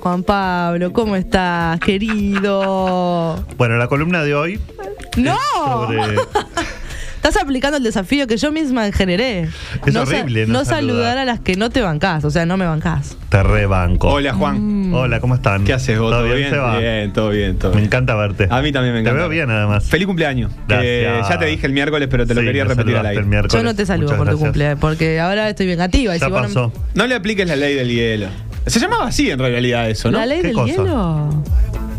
Juan Pablo, ¿cómo estás, querido? Bueno, la columna de hoy ¡No! sobre Estás aplicando el desafío que yo misma generé. Es no sa- horrible no no saludar saludar. a las que no te bancás, o sea, no me bancás. te rebanco. Hola Juan. Hola, ¿cómo están? ¿Qué haces vos? ¿Todo bien, Seba? Bien, todo bien, todo Me bien. encanta verte. A mí también me encanta. Te veo bien, además. Feliz cumpleaños. Gracias. Eh, ya te dije el miércoles, pero te lo Sí, quería me repetir al aire. el miércoles. Yo no te saludo Muchas por tu cumpleaños, porque ahora estoy vengativa. y vos no- pasó. No le apliques la ley del hielo. Se llamaba así en realidad eso, ¿no? ¿La ley ¿Qué del cosa? hielo?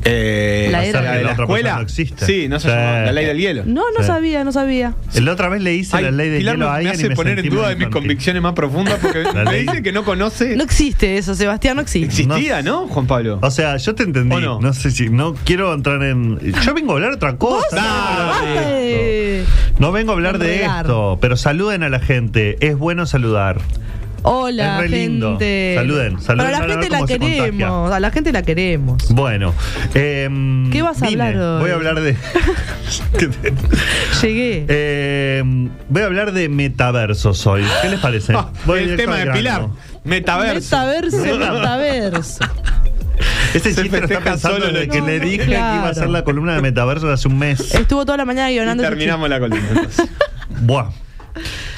Eh, La era- que de la la otra escuela. no existe. Sí, no se Sí. llamaba la ley del hielo. No, no Sí. sabía, no sabía. La otra vez le hice Ay, la ley de Pilar hielo me- a me alguien hace y me poner en duda de mis convicciones más profundas porque La me dice que no conoce. No existe eso, Sebastián, no existe. Existía, ¿no, Juan Pablo? O sea, yo te entendí. ¿O no? no? sé si. No quiero entrar en. Yo vengo a hablar otra cosa. No vengo a hablar basta de de- esto. No vengo a hablar de esto, pero saluden a la gente. Es bueno saludar. Hola, Es re lindo. gente. Saluden, saluden, Pero a la gente la queremos, a la gente la queremos. Bueno. em, ¿Qué vas a vine. hablar hoy? Voy a hablar de. Llegué. Em, voy a hablar de metaversos hoy. ¿Qué les parece? Voy el tema de grano. Pilar. Metaverso. Metaverso, metaverso. Ese Se chiste lo está pensando solo desde que le dije que iba a hacer la columna de metaversos hace un mes. Estuvo toda la mañana Y guionando. terminamos la columna. Buah.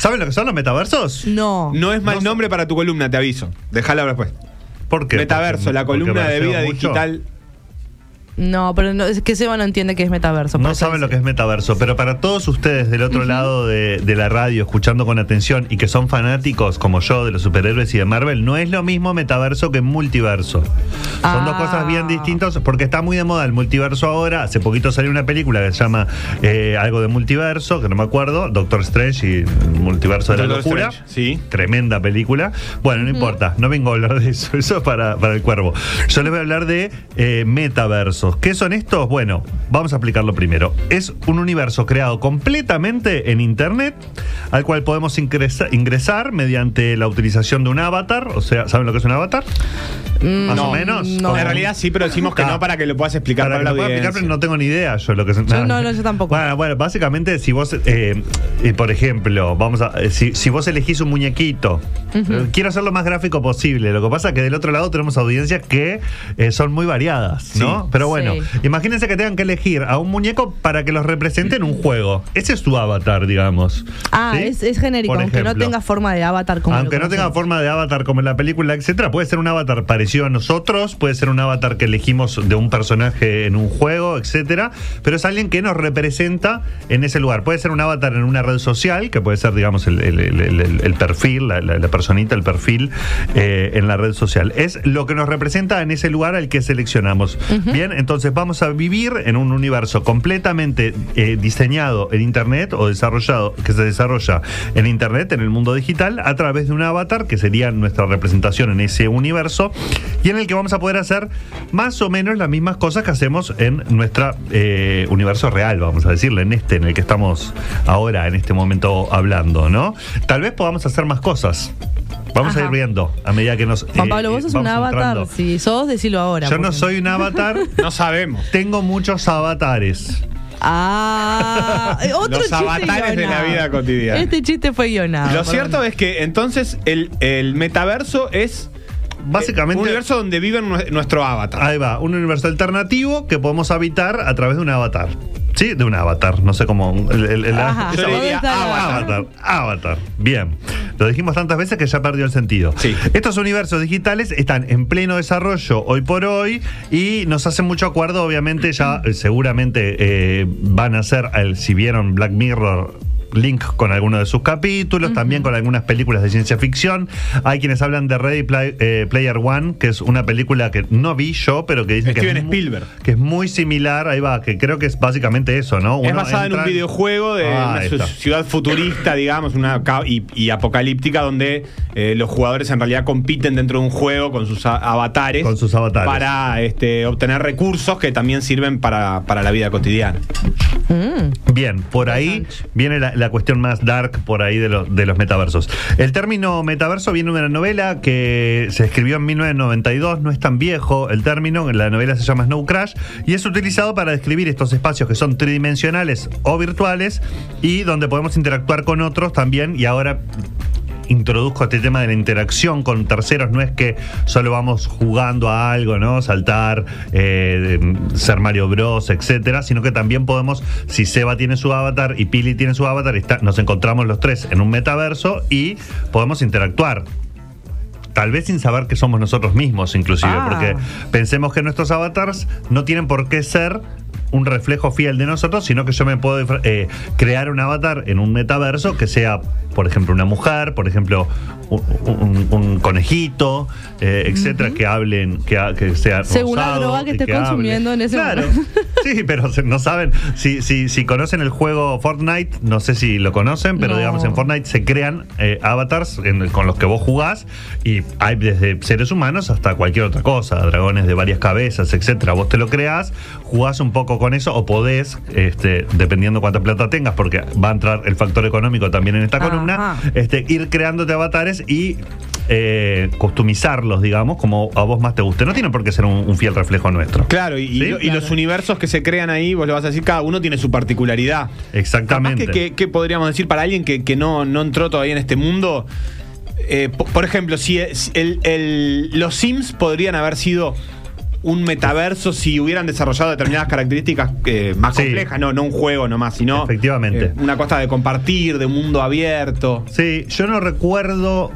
¿Saben lo que son los metaversos? No. No es mal nombre para tu columna, te aviso. Déjala después. ¿Por qué? Metaverso, Porque- la columna de vida mucho. digital. No, pero no, es que Seba no entiende qué es metaverso. No saben lo que es metaverso, pero para todos ustedes del otro lado de, de la radio, escuchando con atención y que son fanáticos como yo de los superhéroes y de Marvel, no es lo mismo metaverso que multiverso. Son dos Ah. cosas bien distintas porque está muy de moda el multiverso ahora. Hace poquito salió una película que se llama eh, algo de multiverso, que no me acuerdo, Doctor Strange y el multiverso de la Doctor locura. Strange, sí. Tremenda película. Bueno, no importa, no vengo a hablar de eso, eso es para, para el cuervo. Yo les voy a hablar de eh, ¿Qué son estos? Bueno, vamos a explicarlo primero. Es un universo creado completamente en Internet, al cual podemos ingresa- ingresar mediante la utilización de un avatar. O sea, ¿saben lo que es un avatar? Más no, o menos. no. En realidad sí, pero decimos que Ah. no para que lo puedas explicar para para, que lo pueda explicar, pero no tengo ni idea yo lo que es. Yo no, no, yo tampoco. Bueno, bueno, básicamente, si vos, eh, eh, por ejemplo, vamos a, eh, si, si vos elegís un muñequito, eh, quiero hacer lo más gráfico posible. Lo que pasa es que del otro lado tenemos audiencias que eh, son muy variadas, ¿no? Sí. Pero bueno, Sí. imagínense que tengan que elegir a un muñeco para que los represente en un juego. Ese es tu avatar, digamos. Ah, ¿sí? es, es genérico, Por aunque no tenga forma de avatar como Aunque no tenga forma de avatar como en la película, etcétera, puede ser un avatar parecido a nosotros, puede ser un avatar que elegimos de un personaje en un juego, etcétera, pero es alguien que nos representa en ese lugar. Puede ser un avatar en una red social, que puede ser, digamos, el, el- el- el- el perfil, la, la- la personita, el perfil eh, en la red social. Es lo que nos representa en ese lugar al que seleccionamos. Bien, entonces vamos a vivir en un universo completamente eh, diseñado en Internet o desarrollado, que se desarrolla en Internet, en el mundo digital, a través de un avatar, que sería nuestra representación en ese universo, y en el que vamos a poder hacer más o menos las mismas cosas que hacemos en nuestro universo real, vamos a decirle, en este, en el que estamos ahora, en este momento hablando, ¿no? Tal vez podamos hacer más cosas. Vamos a Ajá. ir viendo a medida que nos. Juan eh, Pablo, vos sos un vamos avatar. entrando. Si sos, decilo ahora. Yo no soy un avatar, No sabemos. tengo muchos avatares. Ah, eh, otro Los chiste avatares de la vida cotidiana. Este chiste fue guionado. Lo cierto es que entonces el, el metaverso es Básicamente. un universo donde vive nue- nuestro avatar. Ahí va, un universo alternativo que podemos habitar a través de un avatar. Sí, de un avatar. No sé cómo. el- el- el- Ajá, esa- yo diría ¿dónde está el avatar. Avatar, avatar. Bien. Lo dijimos tantas veces que ya perdió el sentido. Sí. Estos universos digitales están en pleno desarrollo hoy por hoy y nos hacen mucho acuerdo, obviamente, ya eh, seguramente eh, van a ser, el- si vieron Black Mirror, link con alguno de sus capítulos, también con algunas películas de ciencia ficción. Hay quienes hablan de Ready Play- eh, Player One, que es una película que no vi yo, pero que dicen que Steven es, Spielberg. que es muy similar, ahí va, que creo que es básicamente eso, ¿no? Es basada en un videojuego de Ah, una ciudad futurista, digamos, una y, y apocalíptica, donde eh, los jugadores en realidad compiten dentro de un juego con sus avatares. Con sus avatares. Para este, obtener recursos que también sirven para, para la vida cotidiana. Bien, por ahí viene la, la cuestión más dark por ahí de, los de los metaversos. El término metaverso viene de una novela que se escribió en 1992, no es tan viejo el término, la novela se llama Snow Crash y es utilizado para describir estos espacios que son tridimensionales o virtuales y donde podemos interactuar con otros también y ahora introduzco este tema de la interacción con terceros, no es que solo vamos jugando a algo, ¿no? Saltar, eh, ser Mario Bros, etcétera, sino que también podemos, si Seba tiene su avatar y Pili tiene su avatar, está- nos encontramos los tres en un metaverso y podemos interactuar. Tal vez sin saber que somos nosotros mismos, inclusive, Ah. porque pensemos que nuestros avatars no tienen por qué ser un reflejo fiel de nosotros, sino que yo me puedo eh, crear un avatar en un metaverso que sea, por ejemplo, una mujer, por ejemplo, un, un- un conejito, eh, etcétera, que hablen, que, sea Según la droga que estés hable. consumiendo en ese Claro. momento. Sí, pero no saben, si, si, si conocen el juego Fortnite, no sé si lo conocen, pero No. digamos en Fortnite se crean eh, avatars en- con los que vos jugás y hay desde seres humanos hasta cualquier otra cosa, dragones de varias cabezas, etcétera. Vos te lo creás, jugás un poco con eso o podés, este, dependiendo cuánta plata tengas, porque va a entrar el factor económico también en esta Ajá. columna, este, ir creándote avatares y eh, customizarlos, digamos, como a vos más te guste. No tiene por qué ser un, un fiel reflejo nuestro. Claro, y, lo- y Claro. los universos que se crean ahí, vos le vas a decir, cada uno tiene su particularidad. Exactamente. Capaz que, podríamos decir para alguien que, que no, no entró todavía en este mundo? Eh, po- por ejemplo, si es- el- el- los Sims podrían haber sido un metaverso si hubieran desarrollado determinadas características eh, más Sí. complejas, no, no un juego nomás, sino Efectivamente. eh, una cosa de compartir, de un mundo abierto. Sí, yo no recuerdo.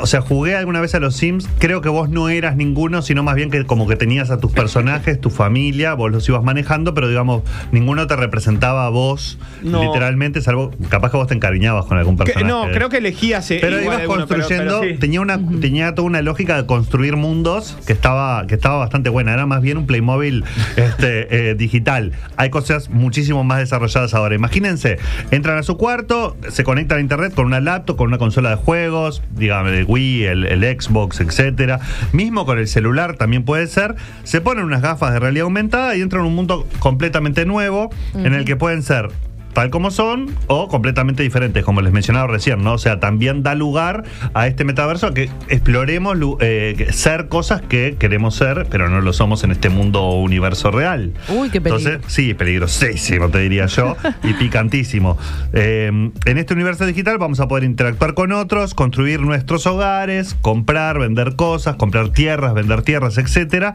O sea, jugué alguna vez a los Sims. Creo que vos no eras ninguno, sino más bien que como que tenías a tus personajes, tu familia, vos los ibas manejando, pero digamos, ninguno te representaba a vos No. literalmente, salvo capaz que vos te encariñabas con algún Que- personaje. no, creo que elegías eh, Pero ibas alguno, construyendo, pero sí. tenía una tenía toda una lógica de construir mundos que estaba que estaba bastante buena, era más bien un Playmobil este, eh, digital. Hay cosas muchísimo más desarrolladas ahora. Imagínense, entran a su cuarto, se conectan a internet con una laptop, con una consola de juegos, dígame, el Wii, el, el Xbox, etcétera. Mismo con el celular también puede ser. Se ponen unas gafas de realidad aumentada y entran en un mundo completamente nuevo en el que pueden ser tal como son o completamente diferentes, como les mencionaba recién, ¿no? O sea, también da lugar a este metaverso a que exploremos eh, ser cosas que queremos ser, pero no lo somos en este mundo o universo real. Uy, qué peligro. Entonces, sí, peligrosísimo, te diría yo, y picantísimo. Eh, en este universo digital vamos a poder interactuar con otros, construir nuestros hogares, comprar, vender cosas, comprar tierras, vender tierras, etcétera.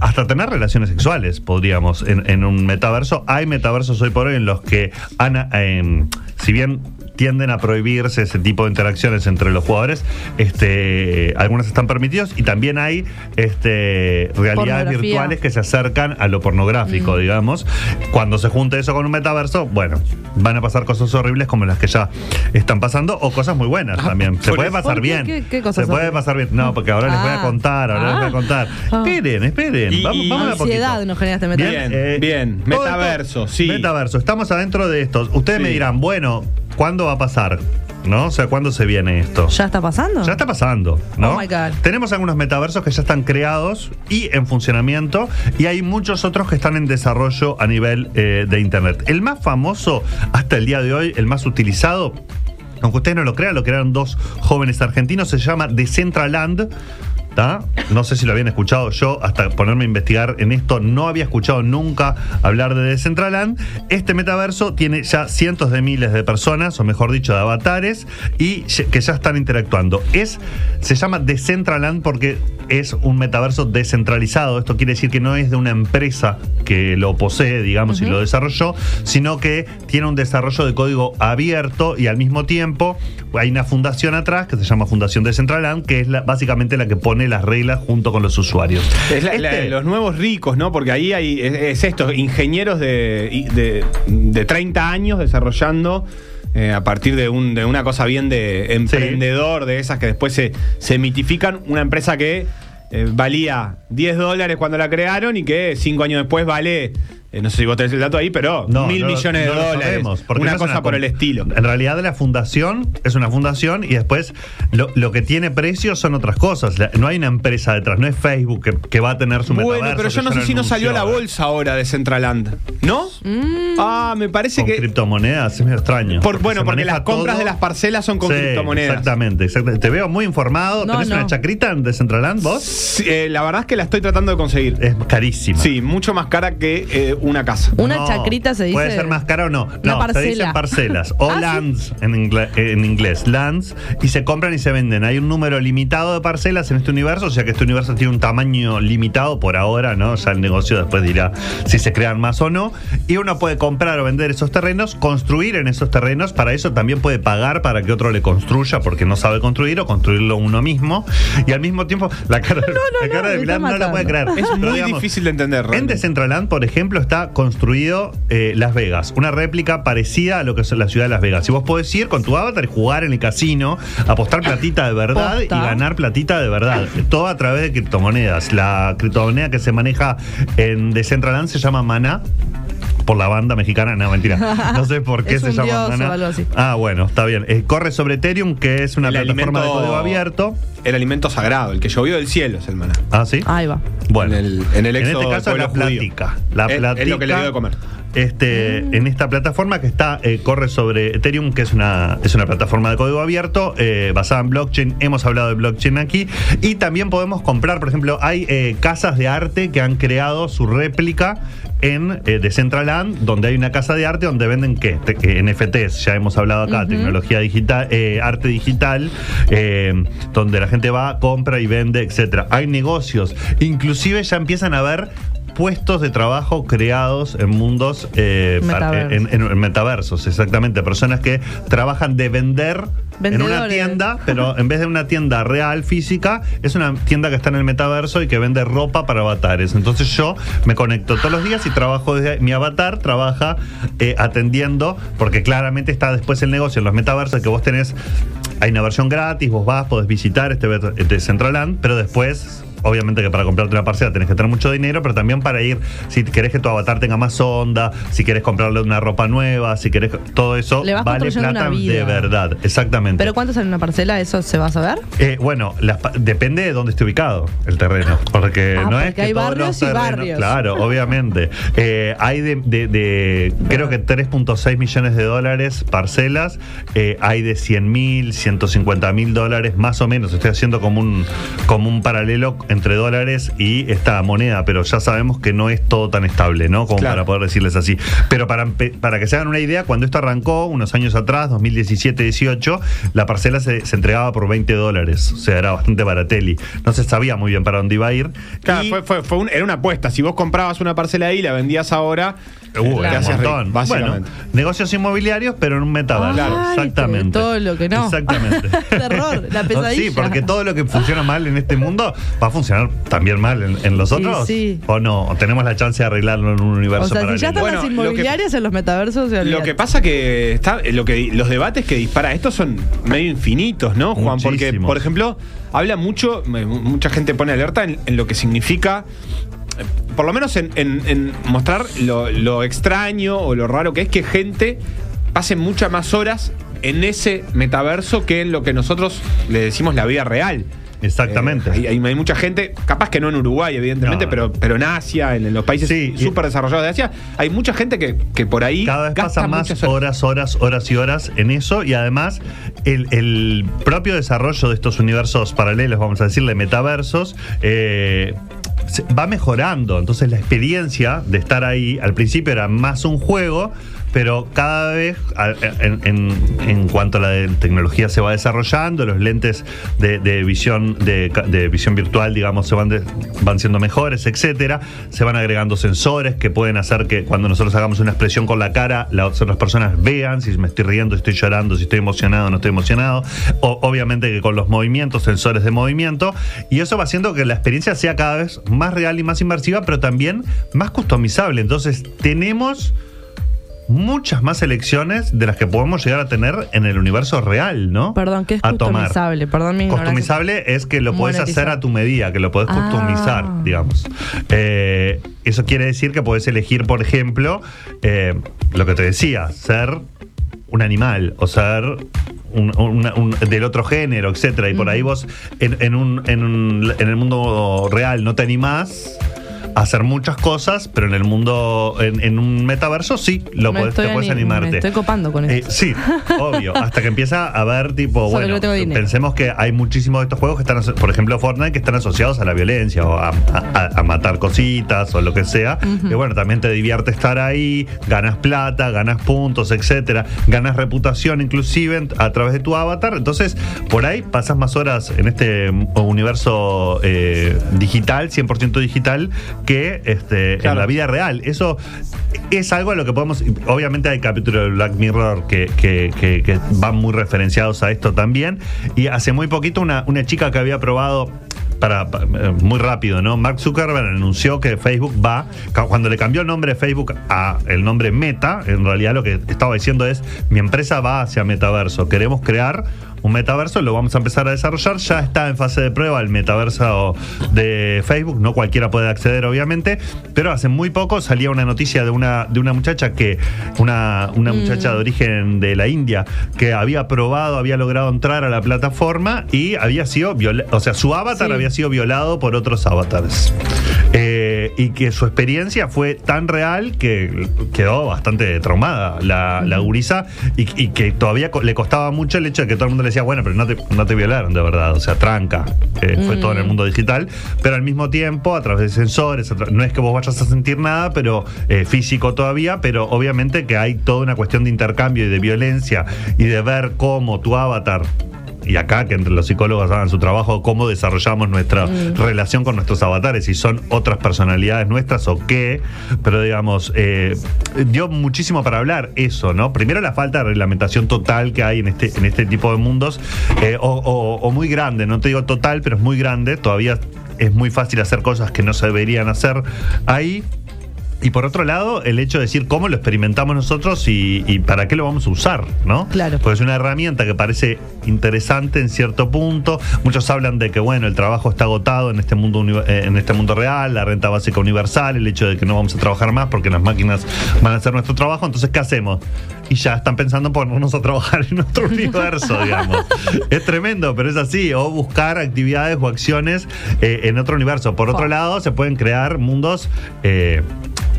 Hasta tener relaciones sexuales, podríamos, en, en un metaverso. Hay metaversos hoy por hoy en los que, han, eh, si bien tienden a prohibirse ese tipo de interacciones entre los jugadores, este, algunas están permitidos y también hay este, realidades virtuales que se acercan a lo pornográfico, digamos. Cuando se junte eso con un metaverso, bueno, van a pasar cosas horribles como las que ya están pasando o cosas muy buenas también. Se puede pasar bien. ¿Qué- qué cosas se puede pasar bien. No, porque ahora les voy a Ah. contar, ahora les voy a Ah. contar. Ah. Esperen, esperen. Y- vamos, y- vamos a. Ansiedad nos genera este metaverso. Bien, bien. esto- Metaverso, sí. Metaverso, estamos adentro de esto. Ustedes me dirán, bueno, ¿cuándo va a pasar? ¿No? O sea, ¿cuándo se viene esto? ¿Ya está pasando? Ya está pasando, ¿no? Oh my God. Tenemos algunos metaversos que ya están creados y en funcionamiento, y hay muchos otros que están en desarrollo a nivel eh, de Internet. El más famoso hasta el día de hoy, el más utilizado, aunque ustedes no lo crean, lo crearon dos jóvenes argentinos, se llama Decentraland. ¿Tá? No sé si lo habían escuchado yo, hasta ponerme a investigar en esto, no había escuchado nunca hablar de Decentraland. Este metaverso tiene ya cientos de miles de personas, o mejor dicho, de avatares, y que ya están interactuando. Es, se llama Decentraland porque es un metaverso descentralizado. Esto quiere decir que no es de una empresa que lo posee, digamos, y lo desarrolló, sino que tiene un desarrollo de código abierto y al mismo tiempo hay una fundación atrás que se llama Fundación Decentraland, que es la- básicamente la que pone las reglas junto con los usuarios. Es la- la- Este- los nuevos ricos, ¿no? Porque ahí hay, es, es esto, ingenieros de, de, de 30 años desarrollando eh, a partir de, un, de una cosa bien de emprendedor, de esas que después se, se mitifican, una empresa que eh, valía 10 dólares cuando la crearon y que cinco años después vale, eh, no sé si vos tenés el dato ahí, pero No, mil no lo- millones de no lo dólares. sabemos, porque una cosa por el estilo. En realidad la fundación es una fundación y después lo, lo que tiene precio son otras cosas. La- no hay una empresa detrás, no es Facebook que, que va a tener su Bueno, pero yo no sé si no salió a la bolsa ahora de Centraland. ¿No? Ah, me parece Con que. criptomonedas es medio extraño. Por- bueno, porque las compras todo- de las parcelas son con Sí, criptomonedas. Exactamente, exactamente. Te veo muy informado. No, ¿Tenés no. una chacrita de Centraland vos? Sí, eh, la verdad es que la estoy tratando de conseguir. Es carísima. Sí, mucho más cara que eh, una casa. Una No, chacrita se dice. Puede ser más cara o no. No, se dicen parcela. parcelas. O Ah, ¿sí? lands en, ingle- en inglés. Lands. Y se compran y se venden. Hay un número limitado de parcelas en este universo. O sea que este universo tiene un tamaño limitado por ahora, ¿no? Ya el negocio después dirá si se crean más o no. Y uno puede comprar o vender esos terrenos, construir en esos terrenos. Para eso también puede pagar para que otro le construya porque no sabe construir o construirlo uno mismo. Y al mismo tiempo, la cara, la cara no, de me Milán no la puede creer. Es Pero muy difícil de entender. en realmente. Decentraland, por ejemplo, está construido eh, Las Vegas, una réplica parecida a lo que es la ciudad de Las Vegas. Y vos podés ir con tu avatar y jugar en el casino, apostar platita de verdad Posta. y ganar platita de verdad. Todo a través de criptomonedas. La criptomoneda que se maneja en Decentraland se llama Mana. Por la banda mexicana, no, mentira. No sé por qué Es se un llama dios Mana. o algo así. Ah, bueno, está bien. Eh, corre sobre Ethereum, que es una El plataforma de código abierto. El alimento sagrado, el que llovió del cielo es el maná. Ah, sí. Ahí va. Bueno, En el- en el éxodo este caso la judío. plática. La Es- es plática. lo que le dio de comer. Este, En esta plataforma que está eh, corre sobre Ethereum, que es una, es una plataforma de código abierto eh, basada en blockchain. Hemos hablado de blockchain aquí. Y también podemos comprar, por ejemplo, hay eh, casas de arte que han creado su réplica en eh, Decentraland, donde hay una casa de arte donde venden qué? Te- eh, NFTs, ya hemos hablado acá, tecnología digital, eh, arte digital, eh, donde la gente va, compra y vende, etcétera. Hay negocios, inclusive ya empiezan a ver puestos de trabajo creados en mundos eh, Metaversos. en, en- en metaversos, exactamente. Personas que trabajan de vender en una Vendedores. tienda, pero en vez de una tienda real, física, es una tienda que está en el metaverso y que vende ropa para avatares. Entonces yo me conecto todos los días y trabajo desde ahí. mi avatar, trabaja eh, atendiendo, porque claramente está después el negocio en los metaversos que vos tenés, hay una versión gratis, vos vas, podés visitar este de Centraland, pero después Obviamente que para comprarte una parcela tenés que tener mucho dinero, pero también para ir, si querés que tu avatar tenga más onda, si querés comprarle una ropa nueva, si querés todo eso, Le vas vale plata una vida. de verdad, exactamente. ¿Pero cuánto sale una parcela? ¿Eso se va a saber? Eh, bueno, las pa- depende de dónde esté ubicado el terreno. Porque Ah, no es que hay todos barrios los y terrenos- barrios. Claro, obviamente. Eh, hay de, de- de- creo que 3.6 millones de dólares parcelas. eh, hay de 100 mil, 150 mil dólares, más o menos. Estoy haciendo como un, como un paralelo entre dólares y esta moneda, pero ya sabemos que no es todo tan estable, ¿no? Como Claro. para poder decirles así. Pero para, para que se hagan una idea, cuando esto arrancó, unos años atrás, 2017-18, la parcela se, se entregaba por 20 dólares. O sea, era bastante barateli. No se sabía muy bien para dónde iba a ir. Claro, Y- fue, fue- fue un- era una apuesta. Si vos comprabas una parcela ahí y la vendías ahora, Uh, era un montón. Bueno, negocios inmobiliarios, pero en un metaverso. Claro. Ay, Exactamente. todo lo que no. Exactamente. Terror, la pesadilla. Sí, porque todo lo que funciona mal en este mundo va a funcionar también mal en, en los otros. sí. ¿O no? ¿O tenemos la chance de arreglarlo en un universo O sea, si paralelo? ya están Bueno, las lo que- inmobiliarias en los metaversos, Lo que pasa que está, lo que los debates que dispara esto son medio infinitos, ¿no, Juan? Porque, por ejemplo, habla mucho, mucha gente pone alerta en, en lo que significa, eh, por lo menos en, en- en mostrar lo, lo extraño o lo raro que es que gente pase muchas más horas en ese metaverso que en lo que nosotros le decimos la vida real. Exactamente. Eh, hay, hay- mucha gente, capaz que no en Uruguay, evidentemente, No. pero, pero en Asia, en, en los países Sí, súper desarrollados de Asia, hay mucha gente que, que por ahí Cada vez gasta pasan más horas, horas, horas y horas en eso y además el, el propio desarrollo de estos universos paralelos, vamos a decirle metaversos, eh, va mejorando. Entonces la experiencia de estar ahí al principio era más un juego, pero cada vez en, en- en cuanto a la tecnología se va desarrollando, los lentes de, de visión de, de visión virtual, digamos, se van, de- van siendo mejores, etcétera. Se van agregando sensores que pueden hacer que cuando nosotros hagamos una expresión con la cara, las otras personas vean si me estoy riendo, si estoy llorando, si estoy emocionado no estoy emocionado. O- obviamente que con los movimientos, sensores de movimiento. Y eso va haciendo que la experiencia sea cada vez más real y más inmersiva, pero también más customizable. Entonces, tenemos muchas más elecciones de las que podemos llegar a tener en el universo real, ¿no? Perdón, ¿qué es a tomar. customizable? Perdón mi. Customizable es que lo puedes hacer Monetizar. a tu medida, que lo puedes Ah. customizar, digamos. Eh, eso quiere decir que puedes elegir, por ejemplo, eh, lo que te decía, ser un animal o ser un- una- un- del otro género, etcétera. Y por ahí vos en, en un- en un- en el mundo real no te animás hacer muchas cosas, pero en el mundo, en, en un metaverso sí, lo Me podés, te puedes ani- animarte. me estoy copando con Eh, esto. sí, obvio. Hasta que empieza a ver, tipo, Solo bueno, no pensemos que hay muchísimos de estos juegos que están, por ejemplo, Fortnite, que están asociados a la violencia o a, a- a matar cositas o lo que sea. Y bueno, también te divierte estar ahí, ganas plata, ganas puntos, etcétera, ganas reputación inclusive a través de tu avatar. Entonces, por ahí pasas más horas en este mm, universo eh, digital, 100% digital, que este, en la vida real. Eso es algo a lo que podemos. Obviamente hay capítulos de Black Mirror que, que- que- que van muy referenciados a esto también. Y hace muy poquito una, una chica que había probado. Para, pa- eh, muy rápido, ¿no? Mark Zuckerberg anunció que Facebook va, cuando le cambió el nombre de Facebook a el nombre Meta, en realidad lo que estaba diciendo es, mi empresa va hacia metaverso, queremos crear un metaverso, lo vamos a empezar a desarrollar, ya está en fase de prueba el metaverso de Facebook, no cualquiera puede acceder obviamente, pero hace muy poco salía una noticia de una, de una muchacha que, una, una muchacha de origen de la India, que había probado, había logrado entrar a la plataforma y había sido, viola- o sea, su avatar Sí. había sido violado por otros avatars. Eh, y que su experiencia fue tan real que quedó bastante traumada la, la gurisa y, y que todavía le costaba mucho el hecho de que todo el mundo le decía, bueno, pero no te, no te violaron de verdad, o sea, tranca. Eh, Fue todo en el mundo digital, pero al mismo tiempo, a través de sensores, no es que vos vayas a sentir nada, pero eh, físico todavía, pero obviamente que hay toda una cuestión de intercambio y de violencia y de ver cómo tu avatar y acá que entre los psicólogos hagan su trabajo, cómo desarrollamos nuestra relación con nuestros avatares, si son otras personalidades nuestras o qué, pero digamos, eh, dio muchísimo para hablar eso, ¿no? Primero la falta de reglamentación total que hay en este, en este tipo de mundos, eh, o, o- o muy grande, no te digo total, pero es muy grande, todavía es muy fácil hacer cosas que no se deberían hacer ahí. Y por otro lado, el hecho de decir cómo lo experimentamos nosotros y, y para qué lo vamos a usar, ¿no? Claro. Porque es una herramienta que parece interesante en cierto punto. Muchos hablan de que, bueno, el trabajo está agotado en este mundo, eh, en este mundo real, la renta básica universal, el hecho de que no vamos a trabajar más porque las máquinas van a hacer nuestro trabajo. Entonces, ¿qué hacemos? Y ya están pensando en ponernos a trabajar en otro universo, digamos. Es tremendo, pero es así. O buscar actividades o acciones eh, en otro universo. Por otro lado, se pueden crear mundos. eh,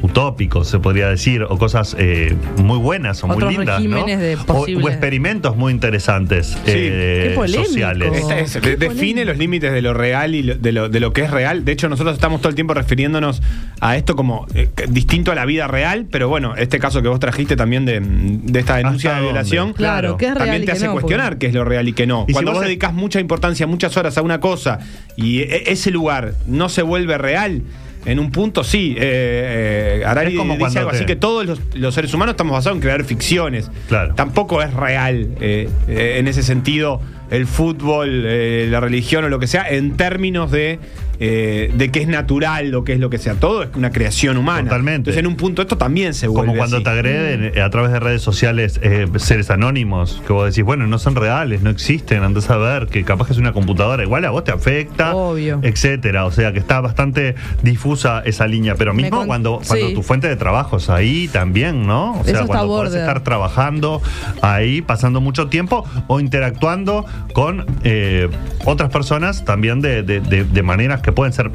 utópicos, se podría decir, o cosas eh, muy buenas o muy lindas, ¿no? de O- experimentos muy interesantes eh, Qué sociales. Esta es- Qué de- define polémico. los límites de lo real y lo- de, lo, de lo que es real. De hecho, nosotros estamos todo el tiempo refiriéndonos a esto como eh, distinto a la vida real, pero bueno, este caso que vos trajiste también de, de esta denuncia ¿Hasta de violación. Claro, ¿qué es real También te hace no? cuestionar Porque- qué es lo real y qué no. Y si Cuando vos vos dedicas mucha importancia, muchas horas a una cosa y e- ese lugar no se vuelve real. En un punto sí, eh, eh, Harari como dice algo te- así que todos los, los seres humanos estamos basados en crear ficciones. Claro. Tampoco es real eh, eh, en ese sentido el fútbol, eh, la religión o lo que sea, en términos de, eh, de que es natural o que es lo que sea. Todo es una creación humana. Totalmente. Entonces, en un punto, esto también se vuelve. Como cuando así. te agreden eh, a través de redes sociales eh, seres anónimos, que vos decís, bueno, no son reales, no existen, andás a ver, que capaz que es una computadora, igual a vos te afecta, Obvio. etcétera. O sea que está bastante difusa esa línea, pero mismo con- cuando, cuando sí. tu fuente de trabajo es ahí también, ¿no? O sea, cuando podés estar trabajando ahí, pasando mucho tiempo o interactuando con eh, otras personas también de, de- de- maneras que pueden ser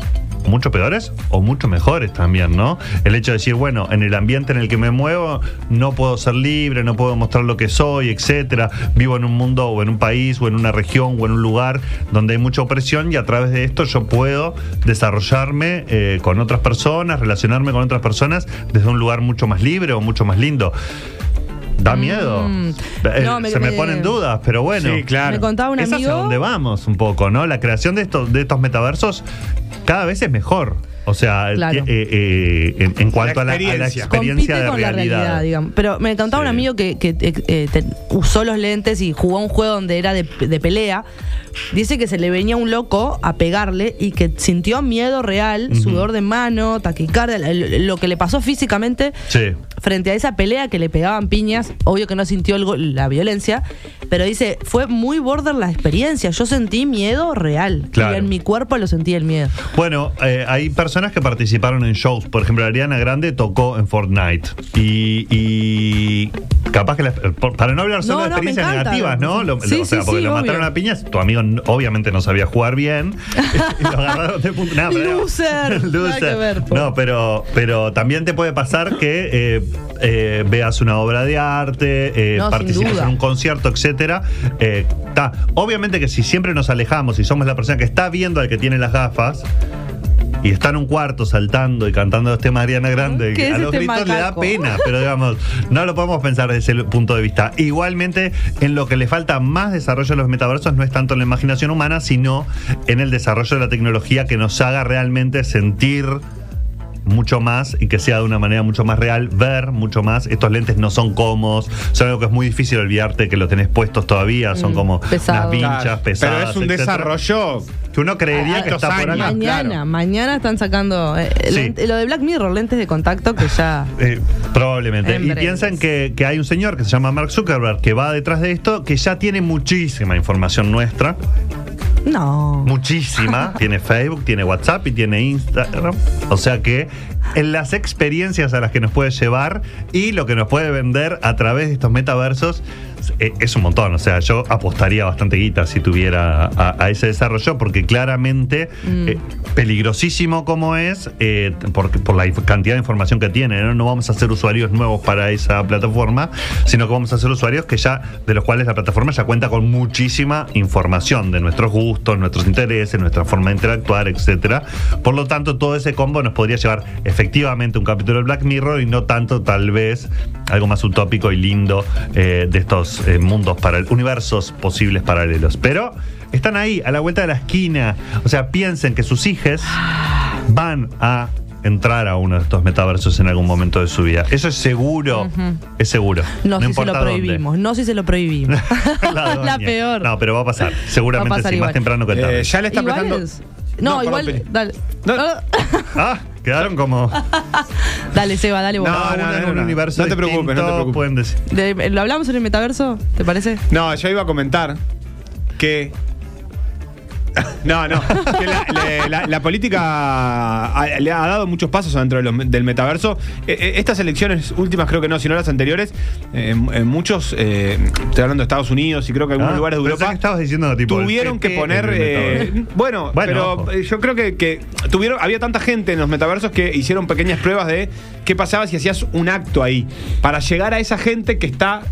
mucho peores o mucho mejores también, ¿no? El hecho de decir, bueno, en el ambiente en el que me muevo no puedo ser libre, no puedo mostrar lo que soy, etcétera. Vivo en un mundo o en un país o en una región o en un lugar donde hay mucha opresión y a través de esto yo puedo desarrollarme eh, con otras personas, relacionarme con otras personas desde un lugar mucho más libre o mucho más lindo. Da miedo. Mm. Eh, No, me- Se me, me- ponen dudas, pero bueno. Sí, claro. Me contaba un Es hacia donde vamos un poco, ¿no? La creación de estos, de estos metaversos cada vez es mejor. O sea, Claro. eh, eh, en, en cuanto a la, a la experiencia. Compite de con la realidad. digamos. Pero me contaba un amigo que, que, eh, eh, te- usó los lentes y jugó un juego donde era de, de pelea. Dice que se le venía un loco a pegarle y que sintió miedo real, sudor de mano, taquicardia, lo- lo que le pasó físicamente Sí. frente a esa pelea que le pegaban piñas, obvio que no sintió el la violencia, pero dice, fue muy border la experiencia, yo sentí miedo real, Claro. y en mi cuerpo lo sentí el miedo. Bueno, eh, hay personas que participaron en shows. Por ejemplo, Ariana Grande tocó en Fortnite. Y, y capaz que, la- por- para no hablar solo No, de experiencias negativas, ¿no? Lo- Sí, o sea, sí, porque sí, lo obvio. mataron a piñas. Tu amigo obviamente no sabía jugar bien. y lo agarraron de punta. No, pero- Loser. Nada que ver, po. no, pero, pero también te puede pasar que eh, eh, veas una obra de arte, eh, participes en un concierto, etcétera. Eh, ta. Obviamente que si siempre nos alejamos y somos la persona que está viendo al que tiene las gafas. Y está en un cuarto saltando y cantando los temas de Ariana Grande. ¿Qué es a los este gritos le da pena, pero digamos, no lo podemos pensar desde ese punto de vista. Igualmente, en lo que le falta más desarrollo a los metaversos no es tanto en la imaginación humana, sino en el desarrollo de la tecnología que nos haga realmente sentir mucho más y que sea de una manera mucho más real, ver mucho más. Estos lentes no son cómodos, son algo que es muy difícil olvidarte que lo tenés puestos todavía, son Mm, como pesado. unas vinchas Claro, pesadas. Pero es un etcétera, desarrollo. que uno creería que está por acá. Mañana, claro. mañana están sacando eh, Sí. lente- lo de Black Mirror, lentes de contacto que ya... Eh, probablemente. En Y piensan que, que hay un señor que se llama Mark Zuckerberg que va detrás de esto, que ya tiene muchísima información nuestra. No. Muchísima. tiene Facebook, tiene WhatsApp y tiene Instagram. O sea que en las experiencias a las que nos puede llevar y lo que nos puede vender a través de estos metaversos es un montón. O sea, yo apostaría bastante guita si tuviera a, a ese desarrollo, porque claramente Mm. eh, peligrosísimo como es, eh, por la cantidad de información que tiene. ¿no? no vamos a ser usuarios nuevos para esa plataforma, sino que vamos a ser usuarios que ya, de los cuales la plataforma ya cuenta con muchísima información de nuestros gustos, nuestros intereses, nuestra forma de interactuar, etcétera. Por lo tanto, todo ese combo nos podría llevar efectivamente a un capítulo de Black Mirror y no tanto, tal vez, algo más utópico y lindo eh, de estos eh, mundos para universos posibles paralelos. Pero están ahí, a la vuelta de la esquina. O sea, piensen que sus hijas van a entrar a uno de estos metaversos en algún momento de su vida. Eso es seguro, Ujú. es seguro. No, si se lo dónde. prohibimos. No si se lo prohibimos. la, la peor. No, pero va a pasar. Seguramente Va a pasar sí, igual. más temprano que tarde. Eh, ya le está prestando. es- No, No, igual. Dale. No. Ah, Ah, quedaron como dale, Seba, dale vos. No, no, no, un no. universo No te preocupes, no te preocupes. Pueden decir. De- ¿Lo hablamos en el metaverso? ¿Te parece? No, yo iba a comentar que. No, no. Que la, le- la- la política ha- le ha dado muchos pasos dentro de los- del metaverso. Eh, eh, estas elecciones últimas, creo que no, sino las anteriores, eh, en- en muchos, eh, estoy hablando de Estados Unidos y creo que algunos Ah, lugares de pensé Europa. que estabas diciendo tipo el tuvieron que PP poner en el eh, metaverso. bueno, Bueno, pero ojo. eh, yo creo que, que tuvieron había tanta gente en los metaversos que hicieron pequeñas pruebas de qué pasaba si hacías un acto ahí para llegar a esa gente que está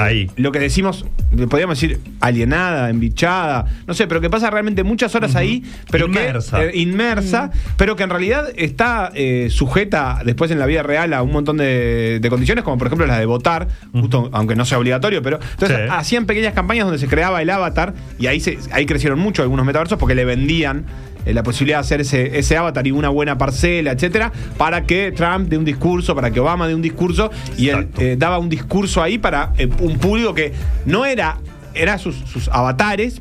Ahí. lo que decimos podríamos decir alienada embichada no sé pero que pasa realmente muchas horas ahí pero Inmersa. que eh, inmersa pero que en realidad está eh, sujeta después en la vida real a un montón de, de condiciones como por ejemplo las de votar justo aunque no sea obligatorio pero entonces Sí. hacían pequeñas campañas donde se creaba el avatar y ahí se, ahí crecieron mucho algunos metaversos porque le vendían la posibilidad de hacer ese, ese avatar y una buena parcela, etcétera, para que Trump dé un discurso, para que Obama dé un discurso, y él eh, daba un discurso ahí para eh, un público que no era, era sus, sus avatares,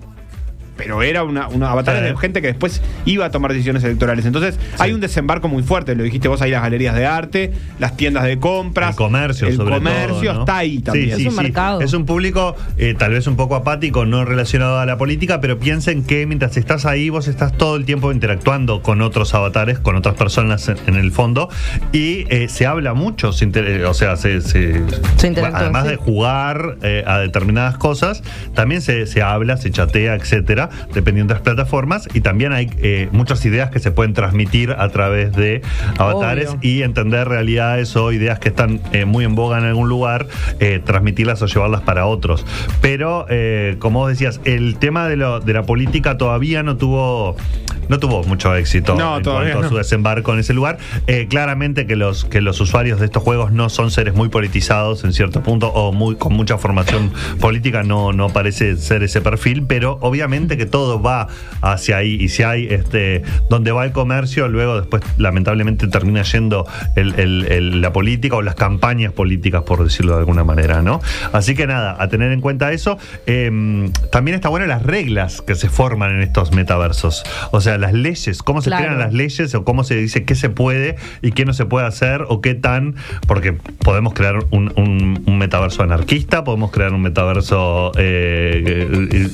pero era una, una avatar Sí. de gente que después iba a tomar decisiones electorales. Entonces, hay un desembarco muy fuerte, lo dijiste vos ahí, las galerías de arte, las tiendas de compras, El comercio, el sobre comercio todo, ¿no? está ahí también. Es un mercado. Es un público eh, tal vez un poco apático, no relacionado a la política, pero piensen que mientras estás ahí, vos estás todo el tiempo interactuando con otros avatares, con otras personas en, en el fondo, y eh, se habla mucho, se inter- eh, o sea, se, se- Se interactúa, además sí. de jugar eh, a determinadas cosas, también se, se habla, se chatea, etcétera, dependiendo de las plataformas, y también hay eh, muchas ideas que se pueden transmitir a través de avatares Obvio. y entender realidades o ideas que están eh, muy en boga en algún lugar, eh, transmitirlas o llevarlas para otros. Pero, como vos decías, el tema de, lo- de la política todavía no tuvo, no tuvo mucho éxito No, en cuanto a su desembarco en ese lugar. Eh, claramente que los, que los usuarios de estos juegos no son seres muy politizados en cierto punto o muy, con mucha formación política, no, no parece ser ese perfil, pero obviamente evidente que todo va hacia ahí. Y si hay este donde va el comercio, luego después lamentablemente termina yendo el- el- el- la política o las campañas políticas, por decirlo de alguna manera, ¿no? Así que nada, a tener en cuenta eso. Eh, también está bueno las reglas que se forman en estos metaversos. O sea, las leyes, cómo se Claro. crean las leyes o cómo se dice qué se puede y qué no se puede hacer o qué tan. Porque podemos crear un, un- un metaverso anarquista, podemos crear un metaverso eh, eh, eh,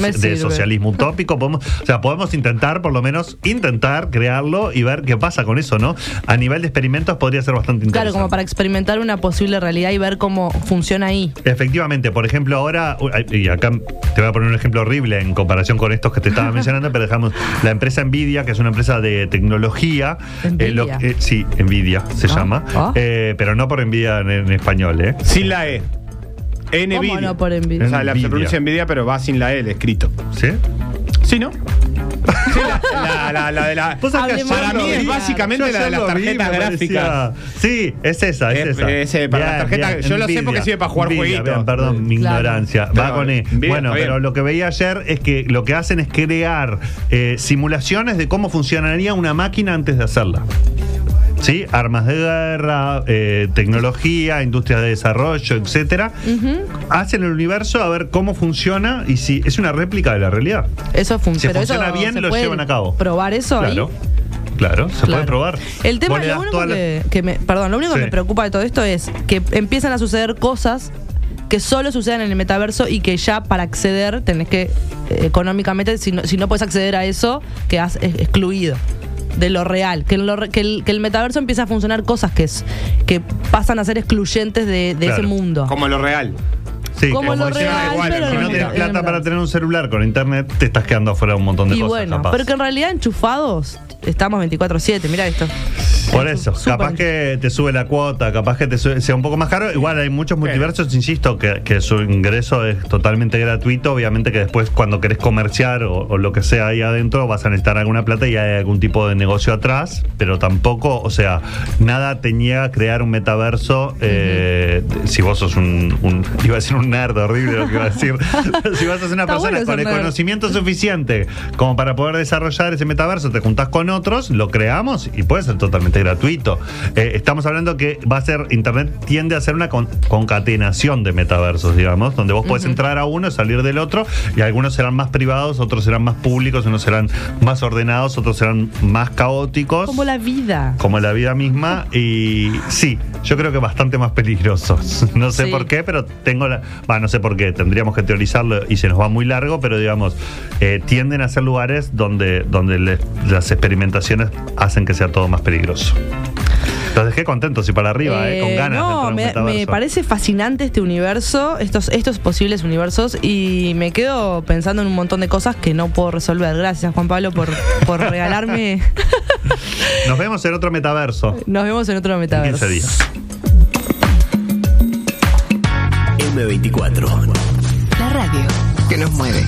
Me de sirve. Socialismo utópico. Podemos, o sea, podemos intentar, por lo menos, intentar crearlo y ver qué pasa con eso, ¿no? A nivel de experimentos podría ser bastante interesante. Claro, como para experimentar una posible realidad y ver cómo funciona ahí. Efectivamente, por ejemplo, ahora, y acá te voy a poner un ejemplo horrible en comparación con estos que te estaba mencionando, pero dejamos la empresa Nvidia, que es una empresa de tecnología. eh, lo Nvidia. que- sí, Nvidia se Ah, llama, ah. eh, pero no por Nvidia en, en español, ¿eh? Sin la E. ¿Cómo Nvidia. no por envidia? O sea, la, se Nvidia. pronuncia Nvidia, pero va sin la el escrito. ¿Sí? ¿Sí, no? Sí, la, la- la- la de la. Vos sabés que Hablemos ayer Para lo mí es básicamente Yo la de ayer las lo vi, tarjetas me gráficas. Sí, es esa, es, Es- esa. ese, para las tarjetas- yo lo sé porque sirve para jugar Nvidia, jueguitos. bien, perdón, mi Claro. ignorancia. Va Pero, con E. Nvidia, Bueno, está bien. pero lo que veía ayer es que lo que hacen es crear eh, simulaciones de cómo funcionaría una máquina antes de hacerla. ¿Sí? Armas de guerra, eh, tecnología, industrias de desarrollo, etcétera. Hacen el universo a ver cómo funciona y si es una réplica de la realidad. Eso fun- Si funciona eso bien, lo llevan a cabo. Probar eso Claro. ahí. Claro, se puede probar. El tema, lo único la- que, me, perdón, lo único Sí. que me preocupa de todo esto es que empiezan a suceder cosas que solo suceden en el metaverso y que ya para acceder tenés que eh, económicamente, si no, si no puedes acceder a eso, quedás ex- excluido de lo real. Que, en lo re- que, el, que el metaverso empieza a funcionar cosas que, es, que pasan a ser excluyentes de, de Claro. ese mundo. Como lo real. Sí, Como lo real, igual, pero si no el plata para tener un celular con internet, te estás quedando afuera de un montón de Y cosas. bueno, capaz. pero que en realidad enchufados estamos 24/7, mira esto. Por Es eso, capaz que te sube la cuota, capaz que te sube- sea un poco más caro. Igual hay muchos multiversos, insisto, que, que su ingreso es totalmente gratuito. Obviamente que después cuando querés comerciar o, o lo que sea ahí adentro vas a necesitar alguna plata y hay algún tipo de negocio atrás, pero tampoco, o sea, nada te niega a crear un metaverso eh, si vos sos un, un- iba a decir un nerd horrible lo que iba a decir, si vos sos una Está persona bueno con el nerd. conocimiento suficiente como para poder desarrollar ese metaverso, te juntás con otros, lo creamos y puede ser totalmente gratuito. Eh, estamos hablando que va a ser, Internet tiende a ser una con- concatenación de metaversos, digamos, donde vos podés entrar a uno, salir del otro, y algunos serán más privados, otros serán más públicos, unos serán más ordenados, otros serán más caóticos. Como la vida. como la vida misma y sí, yo creo que bastante más peligrosos. No sé Sí. por qué, pero tengo la... Va, no sé por qué, tendríamos que teorizarlo y se nos va muy largo, pero digamos, eh, tienden a ser lugares donde, donde le- las experimentaciones hacen que sea todo más peligroso. Los dejé contentos y para arriba, eh, con Eh, ganas de No, entrar a un me, parece fascinante este universo, estos, estos posibles universos, y me quedo pensando en un montón de cosas que no puedo resolver. Gracias, Juan Pablo, por, por regalarme. Nos vemos en otro metaverso. Nos vemos en otro En metaverso. 15 días. M24. La radio que nos mueve.